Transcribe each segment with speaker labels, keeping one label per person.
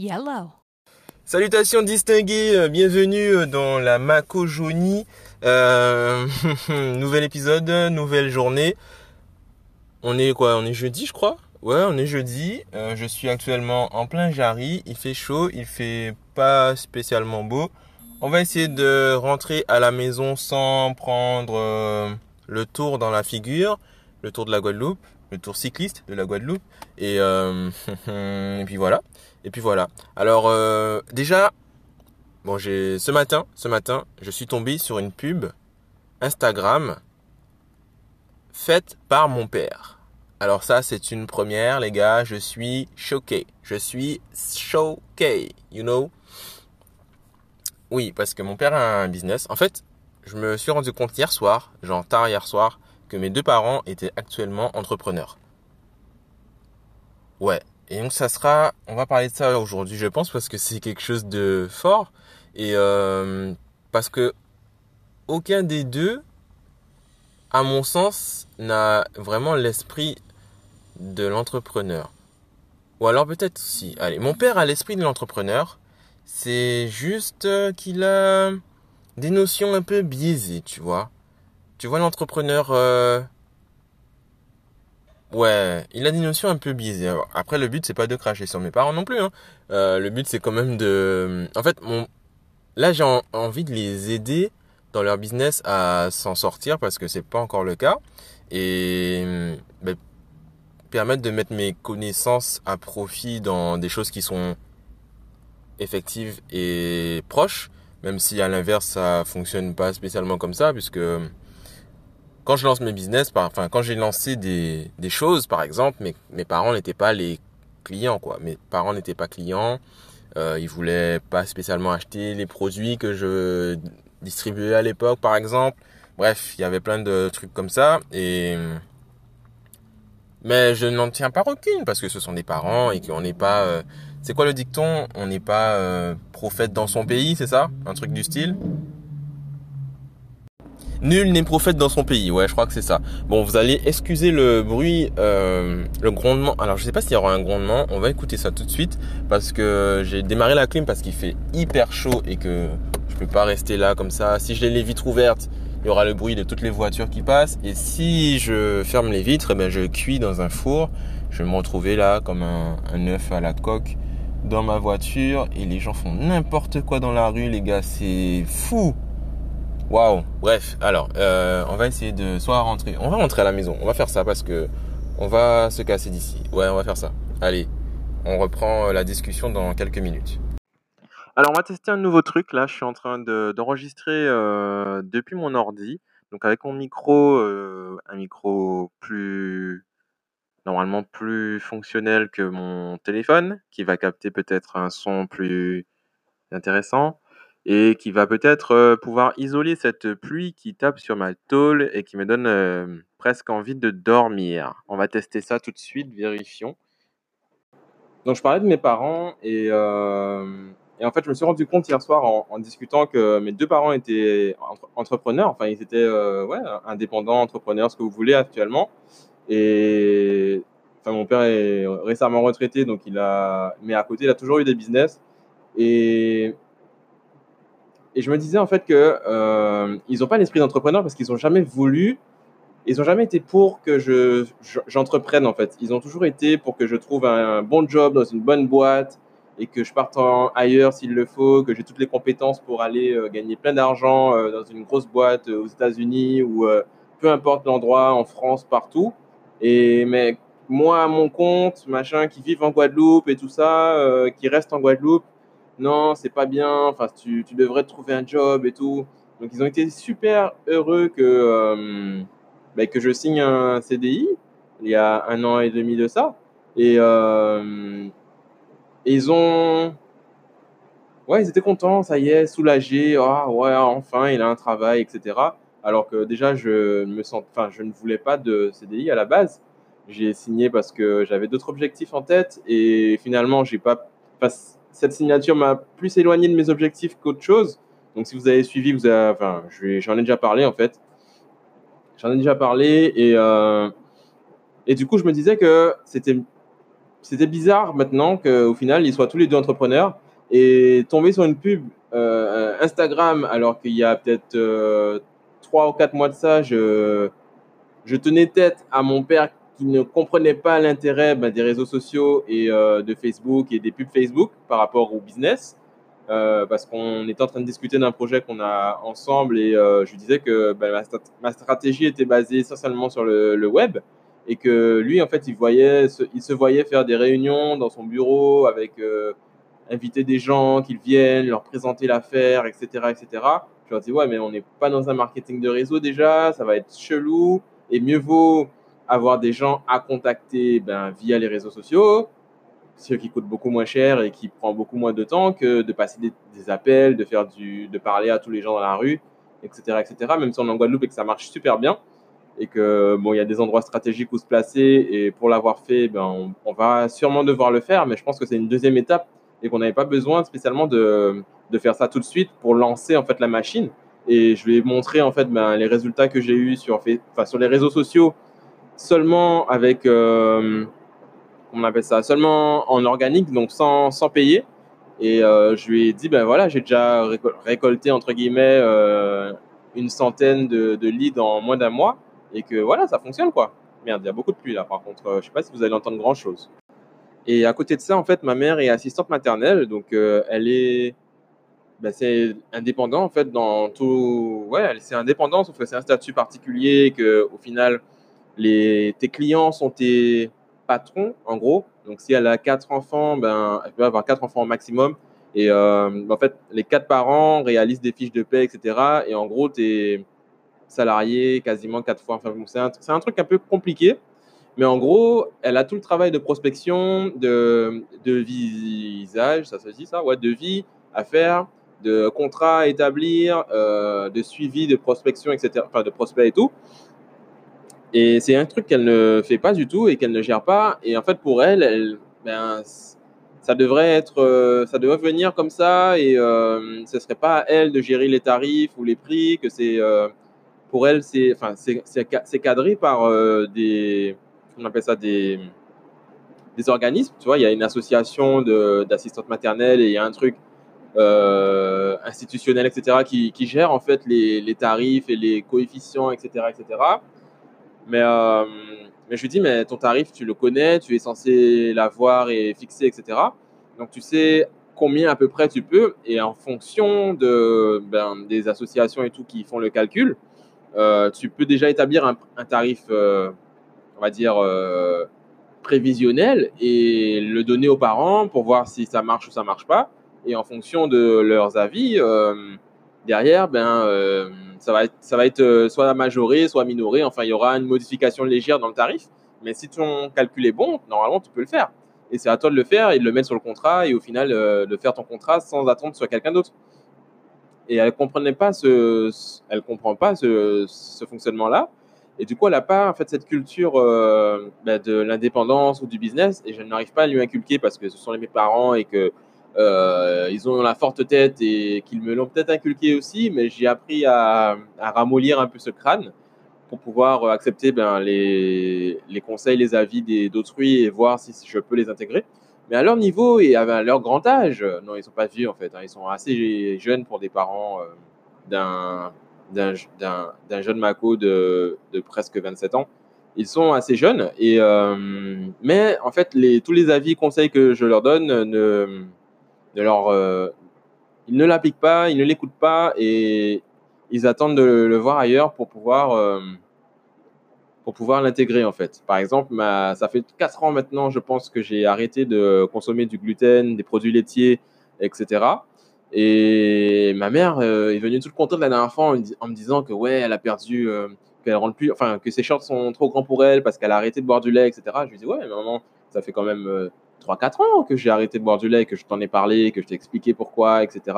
Speaker 1: Yellow.
Speaker 2: Salutations distinguées, euh, bienvenue euh, dans la Mako Joni. Euh, nouvel épisode, nouvelle journée. On est quoi On est jeudi, je crois? Ouais, on est jeudi. Je suis actuellement en plein Jarry. Il fait chaud, il fait pas spécialement beau. On va essayer de rentrer à la maison sans prendre le tour dans la figure, le tour de la Guadeloupe, le tour cycliste de la Guadeloupe. Et, euh, puis voilà. Et puis voilà. Alors euh, déjà, bon, j'ai ce matin, ce matin, je suis tombé sur une pub Instagram faite par mon père. Alors ça, c'est une première, les gars. Je suis choqué. Je suis choqué. You know? Oui, parce que mon père a un business. En fait, je me suis rendu compte hier soir, genre tard hier soir, que mes deux parents étaient actuellement entrepreneurs. Ouais. Et donc ça sera, on va parler de ça aujourd'hui, je pense, parce que c'est quelque chose de fort et euh, parce que aucun des deux, à mon sens, n'a vraiment l'esprit de l'entrepreneur. Ou alors peut-être aussi. Allez, mon père a l'esprit de l'entrepreneur. C'est juste euh, qu'il a des notions un peu biaisées, tu vois. Tu vois l'entrepreneur euh, Ouais, il a des notions un peu. Alors, Après, le but, c'est pas de cracher sur mes parents non plus. Hein. Euh, le but, c'est quand même de... En fait, mon... là, j'ai en- envie de les aider dans leur business à s'en sortir parce que c'est pas encore le cas. Et ben, permettre de mettre mes connaissances à profit dans des choses qui sont effectives et proches. Même si à l'inverse, ça fonctionne pas spécialement comme ça, puisque quand je lance mes business, enfin quand j'ai lancé des, choses, par exemple, mes, parents n'étaient pas les clients, quoi. Mes parents n'étaient pas clients. Euh, ils voulaient pas spécialement acheter les produits que je distribuais à l'époque, par exemple. Bref, il y avait plein de trucs comme ça. Et mais je n'en tiens pas rancune parce que ce sont des parents et qu'on n'est pas. euh, C'est quoi le dicton? On n'est pas euh, prophète dans son pays, c'est ça? Un truc du style? Nul n'est prophète dans son pays, ouais, je crois que c'est ça. Bon, vous allez excuser le bruit, euh, le grondement. Alors, je sais pas s'il y aura un grondement. On va écouter ça tout de suite parce que j'ai démarré la clim parce qu'il fait hyper chaud et que je peux pas rester là comme ça. Si j'ai les vitres ouvertes, il y aura le bruit de toutes les voitures qui passent. Et si je ferme les vitres, eh ben je cuis dans un four. Je vais me retrouver là comme un, un œuf à la coque dans ma voiture et les gens font n'importe quoi dans la rue, les gars, c'est fou. Waouh. Bref, alors, euh, on va essayer de soit rentrer. On va rentrer à la maison. On va faire ça parce que on va se casser d'ici. Ouais, on va faire ça. Allez, on reprend euh, la discussion dans quelques minutes. Alors, on va tester un nouveau truc. Là, je suis en train de- d'enregistrer euh, depuis mon ordi. Donc, avec mon micro, euh, un micro plus normalement plus fonctionnel que mon téléphone, qui va capter peut-être un son plus intéressant et qui va peut-être euh, pouvoir isoler cette pluie qui tape sur ma tôle et qui me donne euh, presque envie de dormir. On va tester ça tout de suite, vérifions. Donc je parlais de mes parents et, euh, et en fait je me suis rendu compte hier soir en, discutant que mes deux parents étaient entre- entrepreneurs, enfin ils étaient ouais, indépendants, entrepreneurs, ce que vous voulez actuellement. Et enfin mon père est récemment retraité donc il a, mais à côté il a toujours eu des business et et je me disais en fait que euh, ils n'ont pas l'esprit d'entrepreneur parce qu'ils n'ont jamais voulu, ils n'ont jamais été pour que je je- j'entreprenne en fait. Ils ont toujours été pour que je trouve un, bon job dans une bonne boîte et que je parte en- ailleurs s'il le faut, que j'ai toutes les compétences pour aller euh, gagner plein d'argent euh, dans une grosse boîte aux États-Unis ou peu importe l'endroit, en France, partout. Et mais moi à mon compte, machin, qui vivent en Guadeloupe et tout ça, qui restent en Guadeloupe non, c'est pas bien, enfin, tu, tu devrais trouver un job et tout. Donc, ils ont été super heureux que, euh, ben, que je signe un CDI il y a un an et demi de ça. Et, euh, ils ont. Ouais, ils étaient contents, ça y est, soulagés. Ah, ouais, enfin, il a un travail, etc. Alors que déjà, je, me sens, enfin, je ne voulais pas de CDI à la base. J'ai signé parce que j'avais d'autres objectifs en tête et finalement, j'ai pas. enfin, cette signature m'a plus éloigné de mes objectifs qu'autre chose. Donc, si vous avez suivi, vous avez, enfin, j'en ai déjà parlé en fait. J'en ai déjà parlé et, euh, et du coup, je me disais que c'était bizarre maintenant qu'au final, ils soient tous les deux entrepreneurs et tomber sur une pub euh, Instagram alors qu'il y a peut-être euh, trois ou quatre mois de ça, je, je tenais tête à mon père qui ne comprenait pas l'intérêt bah, des réseaux sociaux et euh, de Facebook et des pubs Facebook par rapport au business. Euh, parce qu'on était en train de discuter d'un projet qu'on a ensemble et euh, je disais que bah, ma, stratégie était basée essentiellement sur le, web et que lui, en fait, il, voyait, il se voyait faire des réunions dans son bureau avec inviter des gens, qu'ils viennent, leur présenter l'affaire, etc., etc. Je leur dis, ouais, mais on n'est pas dans un marketing de réseau déjà, ça va être chelou et mieux vaut avoir des gens à contacter ben, via les réseaux sociaux, ce qui coûte beaucoup moins cher et qui prend beaucoup moins de temps que de passer des, appels, de faire du, de parler à tous les gens dans la rue, etc., etc. Même si on est en Guadeloupe et que ça marche super bien et que bon, il y a des endroits stratégiques où se placer et pour l'avoir fait, ben, on, va sûrement devoir le faire, mais je pense que c'est une deuxième étape et qu'on n'avait pas besoin spécialement de, de, faire ça tout de suite pour lancer en fait la machine. Et je vais montrer en fait ben, les résultats que j'ai eu sur, enfin, sur les réseaux sociaux seulement avec, euh, on appelle ça, seulement en organique, donc sans, sans payer. Et euh, je lui ai dit, ben voilà, j'ai déjà récolté, entre guillemets, euh, une centaine de, de, leads en moins d'un mois. Et que voilà, ça fonctionne quoi. Merde, il y a beaucoup de pluie là par contre. je sais pas si vous allez entendre grand chose. Et à côté de ça, en fait, ma mère est assistante maternelle. Donc elle est. Ben, c'est indépendant en fait dans tout. Ouais, c'est indépendant, sauf que c'est un statut particulier que au final les, tes clients sont tes patrons, en gros. Donc, si elle a quatre enfants, ben, elle peut avoir quatre enfants au maximum. Et euh, en fait, les quatre parents réalisent des fiches de paie, etc. Et en gros, tu es salarié quasiment quatre fois. Enfin, c'est un, un, truc un peu compliqué. Mais en gros, elle a tout le travail de prospection, de, de visage, ça se dit ça, ouais, de vie à faire, de contrat à établir, euh, de suivi de prospection, etc. Enfin, de prospect et tout. Et c'est un truc qu'elle ne fait pas du tout et qu'elle ne gère pas. Et en fait, pour elle, ben, ça devrait être, euh, ça devrait venir comme ça et euh, ce serait pas à elle de gérer les tarifs ou les prix. Que c'est, euh, pour elle, c'est, enfin, c'est cadré par euh, des, on appelle ça des, des organismes. Tu vois, il y a une association d'assistantes maternelles et il y a un truc institutionnel, etc., qui, qui, gère en fait les, les tarifs et les coefficients, etc., etc. Mais, euh, mais je lui dis, mais ton tarif, tu le connais, tu es censé l'avoir et fixer, etc. Donc, tu sais combien à peu près tu peux. Et en fonction de, ben, des associations et tout qui font le calcul, euh, tu peux déjà établir un, tarif, euh, on va dire, prévisionnel et le donner aux parents pour voir si ça marche ou ça marche pas. Et en fonction de leurs avis, derrière, ben, ça va être, ça va être euh, soit majoré, soit minoré. Enfin, il y aura une modification légère dans le tarif. Mais si ton calcul est bon, normalement, tu peux le faire. Et c'est à toi de le faire et de le mettre sur le contrat et au final, euh, de faire ton contrat sans attendre sur quelqu'un d'autre. Et elle comprenait pas ce, elle comprend pas ce, fonctionnement-là. Et du coup, elle n'a pas en fait cette culture euh, bah, de l'indépendance ou du business. Et je n'arrive pas à lui inculquer parce que ce sont mes parents et que euh, ils ont la forte tête et qu'ils me l'ont peut-être inculqué aussi, mais j'ai appris à, à, ramollir un peu ce crâne pour pouvoir accepter ben, les, conseils, les avis d'autrui et voir si je peux les intégrer. Mais à leur niveau et à leur grand âge, non, ils sont pas vieux en fait, hein, ils sont assez jeunes pour des parents euh, d'un jeune Mako de, de, presque 27 ans. Ils sont assez jeunes, et, euh, mais en fait, tous les avis, conseils que je leur donne ne, de leur, euh, ils ne l'appliquent pas, ils ne l'écoutent pas et ils attendent de le, voir ailleurs pour pouvoir, euh, pour pouvoir l'intégrer en fait. Par exemple, ma, ça fait 4 ans maintenant, je pense que j'ai arrêté de consommer du gluten, des produits laitiers, etc. Et ma mère euh, est venue tout le contente la dernière fois en, me disant que ouais, elle a perdu, euh, qu'elle rentre plus, enfin que ses shorts sont trop grands pour elle parce qu'elle a arrêté de boire du lait, etc. Je lui dis ouais, mais maman, ça fait quand même 3-4 ans que j'ai arrêté de boire du lait, que je t'en ai parlé, que je t'ai expliqué pourquoi, etc.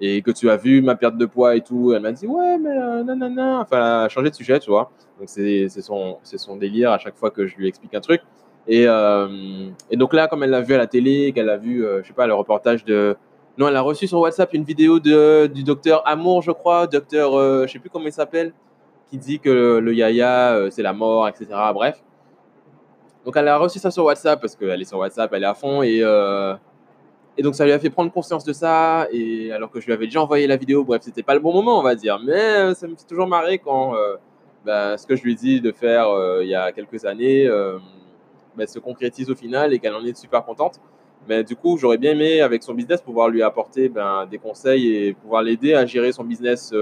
Speaker 2: Et que tu as vu ma perte de poids et tout. Elle m'a dit, ouais, mais euh, non. Enfin, elle de sujet, tu vois. Donc, c'est son, son délire à chaque fois que je lui explique un truc. Et, euh, et donc là, comme elle l'a vu à la télé, qu'elle a vu, euh, je sais pas, le reportage de. Non, elle a reçu sur WhatsApp une vidéo de, du docteur Amour, je crois, docteur, euh, je sais plus comment il s'appelle, qui dit que le, le yaya, euh, c'est la mort, etc. Bref. Donc elle a reçu ça sur WhatsApp parce qu'elle est sur WhatsApp, elle est à fond et euh, et donc ça lui a fait prendre conscience de ça et alors que je lui avais déjà envoyé la vidéo, bref c'était pas le bon moment on va dire, mais euh, ça me fait toujours marrer quand euh, bah, ce que je lui dis de faire il y a quelques années bah, se concrétise au final et qu'elle en est super contente. Mais du coup, j'aurais bien aimé, avec son business, pouvoir lui apporter ben, des conseils et pouvoir l'aider à gérer son business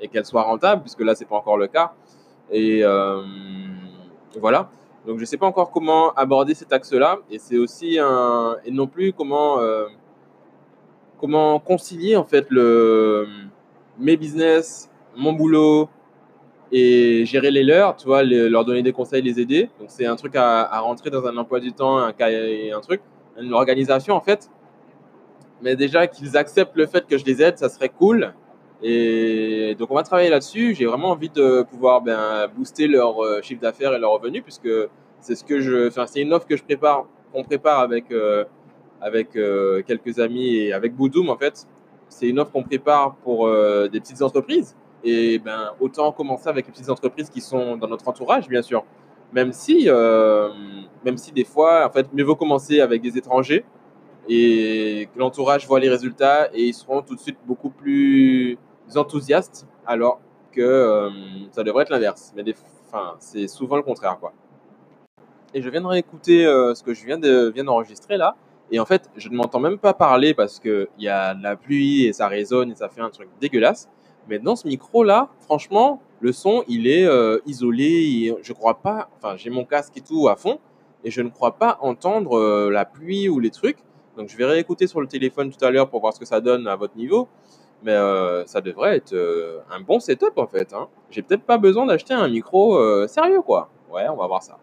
Speaker 2: et qu'elle soit rentable, puisque là, c'est pas encore le cas. Et voilà. Donc je ne sais pas encore comment aborder cet axe-là. Et c'est aussi un. Et non plus comment. Euh, comment concilier en fait le, mes business, mon boulot et gérer les leurs, tu vois, leur donner des conseils, les aider. Donc c'est un truc à, à, rentrer dans un emploi du temps, un, un truc, une organisation en fait. Mais déjà qu'ils acceptent le fait que je les aide, ça serait cool. Et donc, on va travailler là-dessus. J'ai vraiment envie de pouvoir ben, booster leur euh, chiffre d'affaires et leur revenu, puisque c'est ce que enfin, c'est une offre que je prépare, qu'on prépare avec euh, avec euh, quelques amis et avec Boudoum en fait. C'est une offre qu'on prépare pour des petites entreprises. Et ben, autant commencer avec les petites entreprises qui sont dans notre entourage, bien sûr. Même si, même si des fois, en fait, mieux vaut commencer avec des étrangers et que l'entourage voit les résultats et ils seront tout de suite beaucoup plus enthousiastes, alors que euh, ça devrait être l'inverse. Mais enfin, c'est souvent le contraire, quoi. Et je viens de réécouter euh, ce que je viens de viens d'enregistrer là, et en fait, je ne m'entends même pas parler parce que il y a de la pluie et ça résonne et ça fait un truc dégueulasse. Mais dans ce micro là, franchement, le son il est euh, isolé. Et je crois pas. Enfin, j'ai mon casque et tout à fond, et je ne crois pas entendre la pluie ou les trucs. Donc je vais réécouter sur le téléphone tout à l'heure pour voir ce que ça donne à votre niveau. Mais euh, ça devrait être euh, un bon setup en fait. Hein. J'ai peut-être pas besoin d'acheter un micro euh, sérieux quoi. Ouais, on va voir ça.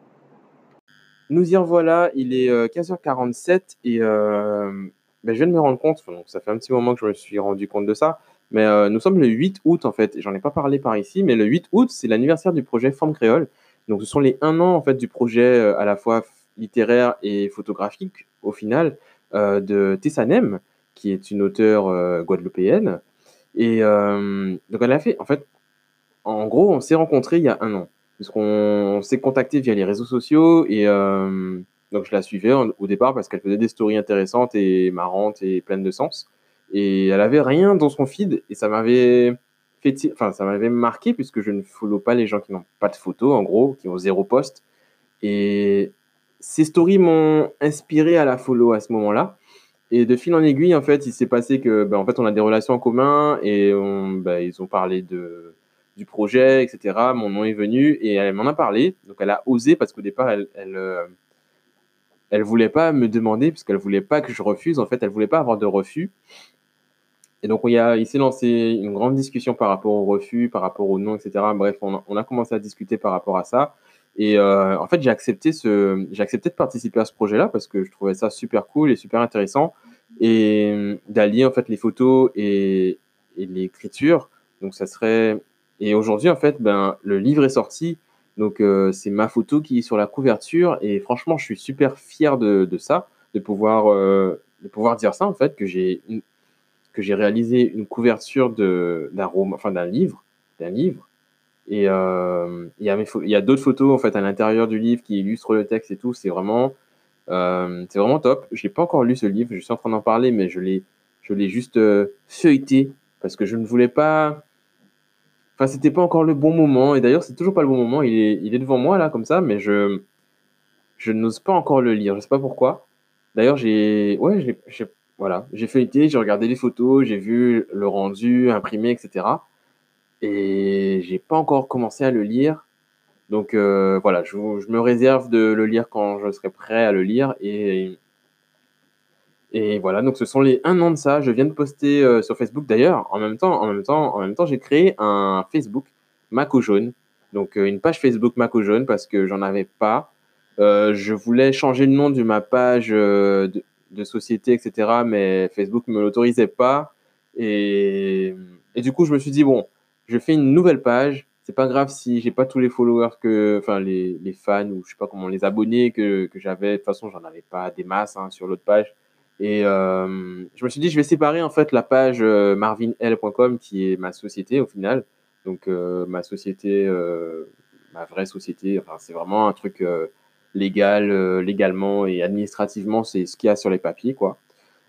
Speaker 2: Nous y revoilà, il est 15h47 et ben, je viens de me rendre compte, donc ça fait un petit moment que je me suis rendu compte de ça, mais nous sommes le 8 août en fait, j'en ai pas parlé par ici, mais le 8 août c'est l'anniversaire du projet Forme Créole. Donc ce sont les un an en fait du projet à la fois littéraire et photographique au final de Tessanem, qui est une auteure guadeloupéenne et euh, donc elle a fait, en fait, en gros, on s'est rencontrés il y a un an, puisqu'on s'est contacté via les réseaux sociaux et euh, donc je la suivais au départ parce qu'elle faisait des stories intéressantes et marrantes et pleines de sens. Et elle avait rien dans son feed et ça m'avait fait, enfin ça m'avait marqué puisque je ne follow pas les gens qui n'ont pas de photos en gros, qui ont zéro post. Et ces stories m'ont inspiré à la follow à ce moment-là. Et de fil en aiguille, en fait, il s'est passé que, ben, en fait, on a des relations en commun et on, ben, ils ont parlé de, du projet, etc. Mon nom est venu et elle m'en a parlé. Donc, elle a osé parce qu'au départ, elle, elle, euh, elle voulait pas me demander parce qu'elle voulait pas que je refuse. En fait, elle voulait pas avoir de refus. Et donc, il, a, il s'est lancé une grande discussion par rapport au refus, par rapport au nom, etc. Bref, on on a commencé à discuter par rapport à ça. Et euh, en fait, j'ai accepté, ce, j'ai accepté de participer à ce projet-là parce que je trouvais ça super cool et super intéressant et euh, d'allier en fait les photos et, et l'écriture. Donc ça serait et aujourd'hui en fait, ben le livre est sorti. Donc euh, c'est ma photo qui est sur la couverture et franchement, je suis super fier de, de ça, de pouvoir euh, de pouvoir dire ça en fait que j'ai que j'ai réalisé une couverture de d'un roman, enfin d'un livre, d'un livre et euh, il y a, a d'autres photos en fait à l'intérieur du livre qui illustrent le texte et tout. C'est vraiment, euh, c'est vraiment top. Je n'ai pas encore lu ce livre. Je suis en train d'en parler, mais je l'ai, je l'ai juste euh, feuilleté parce que je ne voulais pas. Enfin, c'était pas encore le bon moment. Et d'ailleurs, c'est toujours pas le bon moment. Il est, il est devant moi là comme ça, mais je, je n'ose pas encore le lire. Je sais pas pourquoi. D'ailleurs, j'ai, ouais, j'ai, voilà, j'ai feuilleté, j'ai regardé les photos, j'ai vu le rendu imprimé, etc et j'ai pas encore commencé à le lire. Donc euh, voilà, je, je, me réserve de le lire quand je serai prêt à le lire. Et, et voilà, donc ce sont les un an de ça. Je viens de poster euh, sur Facebook d'ailleurs. En même temps, en même temps, en même temps, j'ai créé un Facebook Mako jaune. Donc euh, une page Facebook Mako jaune parce que j'en avais pas. je voulais changer le nom de ma page de, de, société, etc. Mais Facebook me l'autorisait pas. Et, et du coup, je me suis dit bon je fais une nouvelle page. C'est pas grave si j'ai pas tous les followers que, enfin les, les, fans ou je sais pas comment les abonnés que, que j'avais. De toute façon, j'en avais pas des masses hein, sur l'autre page. Et euh, je me suis dit, je vais séparer en fait la page euh, marvinl.com qui est ma société au final. Donc euh, ma société, euh, ma vraie société. Enfin, c'est vraiment un truc. légal, légalement et administrativement, c'est ce qu'il y a sur les papiers, quoi.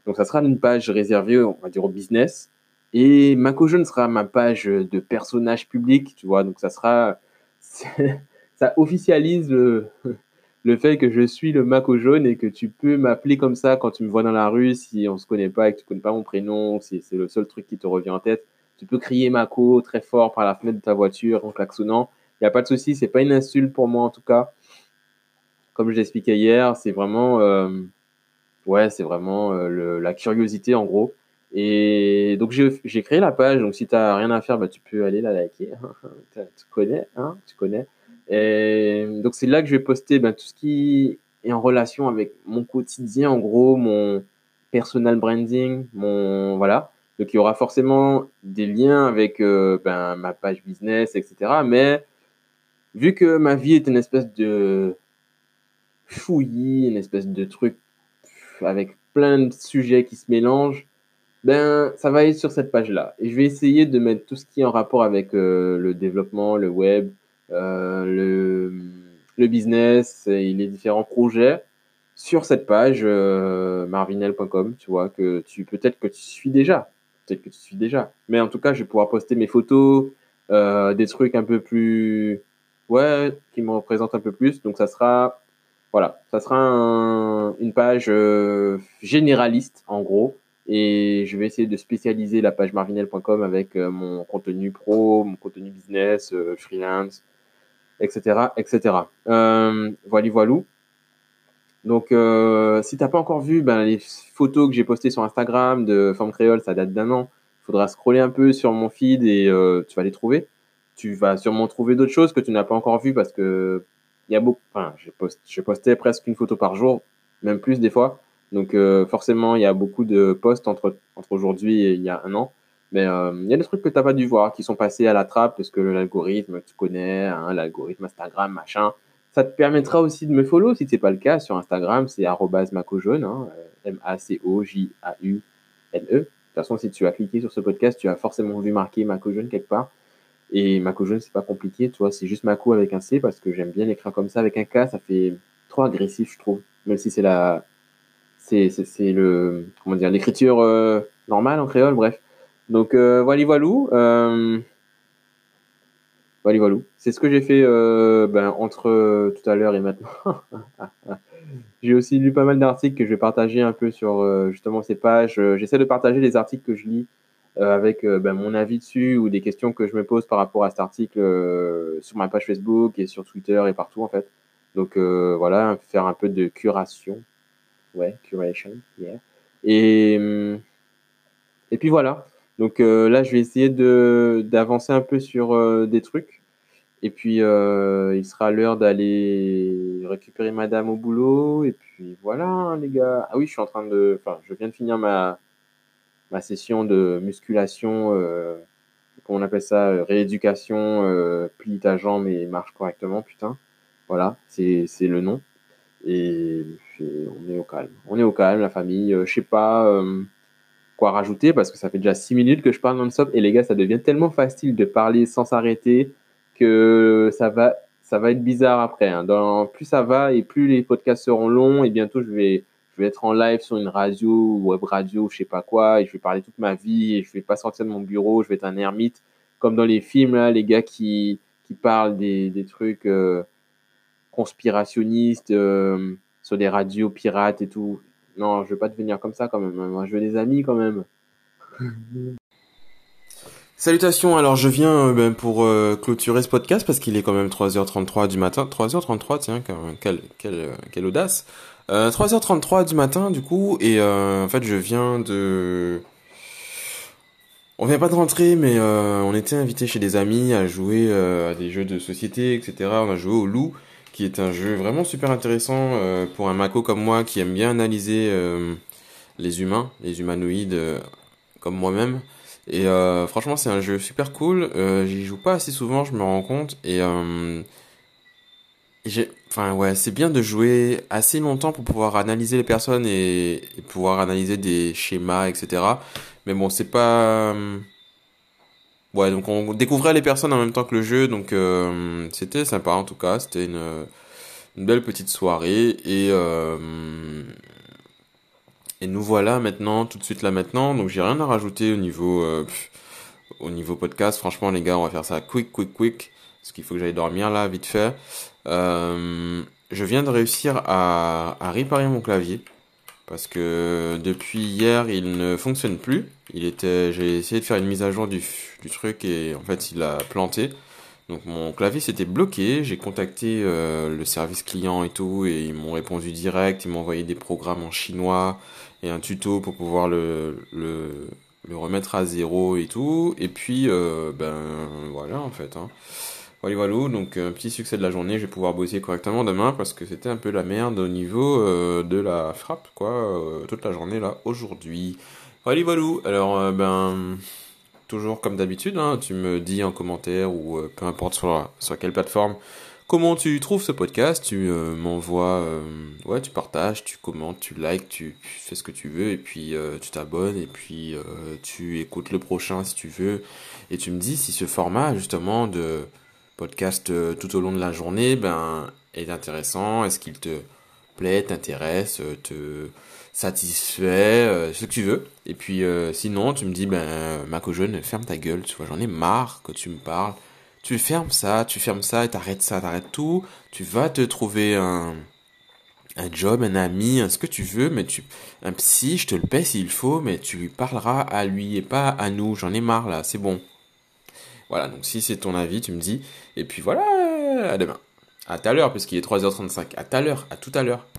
Speaker 2: Donc ça sera une page réservée, on va dire, au business. Et Mako Jaune sera ma page de personnage public, tu vois. Donc ça sera, ça officialise le, le fait que je suis le Mako Jaune et que tu peux m'appeler comme ça quand tu me vois dans la rue, si on se connaît pas et que tu connais pas mon prénom, si c'est le seul truc qui te revient en tête. Tu peux crier Mako très fort par la fenêtre de ta voiture en klaxonnant. Il n'y a pas de souci, c'est pas une insulte pour moi en tout cas. Comme je l'expliquais hier, c'est vraiment, euh, ouais, c'est vraiment euh, la curiosité en gros. Et donc j'ai créé la page, donc si tu n'as rien à faire, bah, tu peux aller la liker. tu connais, hein, tu connais. Et donc c'est là que je vais poster bah, tout ce qui est en relation avec mon quotidien, en gros, mon personal branding, mon voilà. Donc il y aura forcément des liens avec ben, ma page business, etc. Mais vu que ma vie est une espèce de fouillis, une espèce de truc avec plein de sujets qui se mélangent, ben, ça va être sur cette page-là. Et je vais essayer de mettre tout ce qui est en rapport avec euh, le développement, le web, euh, le, le, business et les différents projets sur cette page euh, marvinel.com, tu vois, que tu peut-être que tu suis déjà. Peut-être que tu suis déjà. Mais en tout cas, je vais pouvoir poster mes photos, des trucs un peu plus. Ouais, qui me représentent un peu plus. Donc, ça sera voilà, ça sera une page généraliste en gros et je vais essayer de spécialiser la page marvinel.com avec euh, mon contenu pro, mon contenu business, euh, freelance, etc. etc. Euh, voilà, voilà. Donc, euh, si t'as pas encore vu ben, les photos que j'ai postées sur Instagram de Forme Créole, ça date d'un an. Il faudra scroller un peu sur mon feed et tu vas les trouver. Tu vas sûrement trouver d'autres choses que tu n'as pas encore vues parce que il y a beaucoup. Enfin, je, poste, je postais presque une photo par jour, même plus des fois. Donc euh, forcément, il y a beaucoup de posts entre, entre aujourd'hui et il y a un an. Mais euh, il y a des trucs que tu n'as pas dû voir qui sont passés à la trappe parce que l'algorithme, tu connais, hein, l'algorithme Instagram, machin. Ça te permettra aussi de me follow si ce n'est pas le cas sur Instagram, c'est macojaune, hein, M-A-C-O-J-A-U-N-E. De toute façon, si tu as cliqué sur ce podcast, tu as forcément vu marquer Macojaune quelque part. Et Mako Jaune, c'est pas compliqué, tu vois, c'est juste Mako avec un C parce que j'aime bien l'écrire comme ça avec un K, ça fait trop agressif, je trouve. Même si c'est la, c'est le comment dire l'écriture euh, normale en créole bref. Donc euh, voilà voilou euh, voilà c'est ce que j'ai fait euh, ben, entre tout à l'heure et maintenant. J'ai aussi lu pas mal d'articles que je vais partager un peu sur justement ces pages. J'essaie de partager les articles que je lis avec ben, mon avis dessus ou des questions que je me pose par rapport à cet article sur ma page Facebook et sur Twitter et partout en fait. Donc voilà faire un peu de curation ouais, curation, yeah. Et, et puis voilà. Donc euh, là, je vais essayer d'avancer un peu sur euh, des trucs. Et puis, euh, il sera l'heure d'aller récupérer madame au boulot. Et puis voilà, les gars. Ah oui, je suis en train de. Enfin, je viens de finir ma, ma session de musculation. comment on appelle ça Rééducation. plie ta jambe et marche correctement, putain. Voilà, c'est le nom. Et on est au calme. On est au calme, la famille. Euh, je sais pas euh, quoi rajouter parce que ça fait déjà 6 minutes que je parle non-stop et les gars, ça devient tellement facile de parler sans s'arrêter que ça va, ça va être bizarre après. Hein. Plus ça va et plus les podcasts seront longs et bientôt je vais, je vais être en live sur une radio, web radio, je sais pas quoi, et je vais parler toute ma vie et je vais pas sortir de mon bureau, je vais être un ermite comme dans les films là, les gars qui, qui parlent des, des trucs euh, conspirationnistes sur des radios pirates et tout. Non, je veux pas devenir comme ça quand même. Moi, je veux des amis quand même.
Speaker 3: Salutations, alors je viens euh, ben, pour euh, clôturer ce podcast parce qu'il est quand même 3h33 du matin. 3h33, tiens, quelle, quelle, euh, quelle audace. 3h33 du matin du coup, et en fait je viens de... On vient pas de rentrer, mais on était invité chez des amis à jouer à des jeux de société, etc. On a joué au loup qui est un jeu vraiment super intéressant euh, pour un Mako comme moi qui aime bien analyser euh, les humains, les humanoïdes euh, comme moi-même. Et franchement, c'est un jeu super cool. J'y joue pas assez souvent, je me rends compte. Et enfin ouais, c'est bien de jouer assez longtemps pour pouvoir analyser les personnes et pouvoir analyser des schémas, etc. Mais bon, c'est pas Ouais, donc on découvrait les personnes en même temps que le jeu, donc euh, c'était sympa en tout cas. C'était une,
Speaker 2: belle petite soirée et et nous voilà maintenant, tout de suite là maintenant. Donc j'ai rien à rajouter au niveau au niveau podcast. Franchement les gars, on va faire ça quick, quick, quick. Parce qu'il faut que j'aille dormir là, vite fait. Euh, je viens de réussir à réparer mon clavier. Parce que depuis hier, il ne fonctionne plus. Il était, j'ai essayé de faire une mise à jour du, du truc et en fait, il a planté. Donc mon clavier s'était bloqué. J'ai contacté euh, le service client et tout et ils m'ont répondu direct. Ils m'ont envoyé des programmes en chinois et un tuto pour pouvoir le, le, le remettre à zéro et tout. Et puis, euh, ben voilà en fait. Hein. Voilà, voilà, donc un petit succès de la journée, je vais pouvoir bosser correctement demain parce que c'était un peu la merde au niveau euh, de la frappe, quoi, euh, toute la journée là, aujourd'hui. Voilà, voilà, alors euh, ben, toujours comme d'habitude, hein, tu me dis en commentaire ou peu importe sur, sur quelle plateforme comment tu trouves ce podcast, tu m'envoies, ouais, tu partages, tu commentes, tu likes, tu, tu, fais ce que tu veux et puis tu t'abonnes et puis tu écoutes le prochain si tu veux. Et tu me dis si ce format justement de podcast euh, tout au long de la journée ben, est intéressant Est-ce qu'il te plaît, t'intéresse, euh, te satisfait, euh, ce que tu veux. Et puis sinon, tu me dis, ben, Mako Jeune, ferme ta gueule, tu vois, j'en ai marre que tu me parles. Tu fermes ça, tu fermes ça, et t'arrêtes ça, t'arrêtes tout. Tu vas te trouver un, un job, un ami, ce que tu veux, mais tu, un psy, je te le paie s'il faut, mais tu lui parleras à lui et pas à nous. J'en ai marre là, c'est bon. Voilà, donc si c'est ton avis, tu me dis. Et puis voilà, à demain. À tout à l'heure, puisqu'il est 3h35. À tout à l'heure, à tout à l'heure.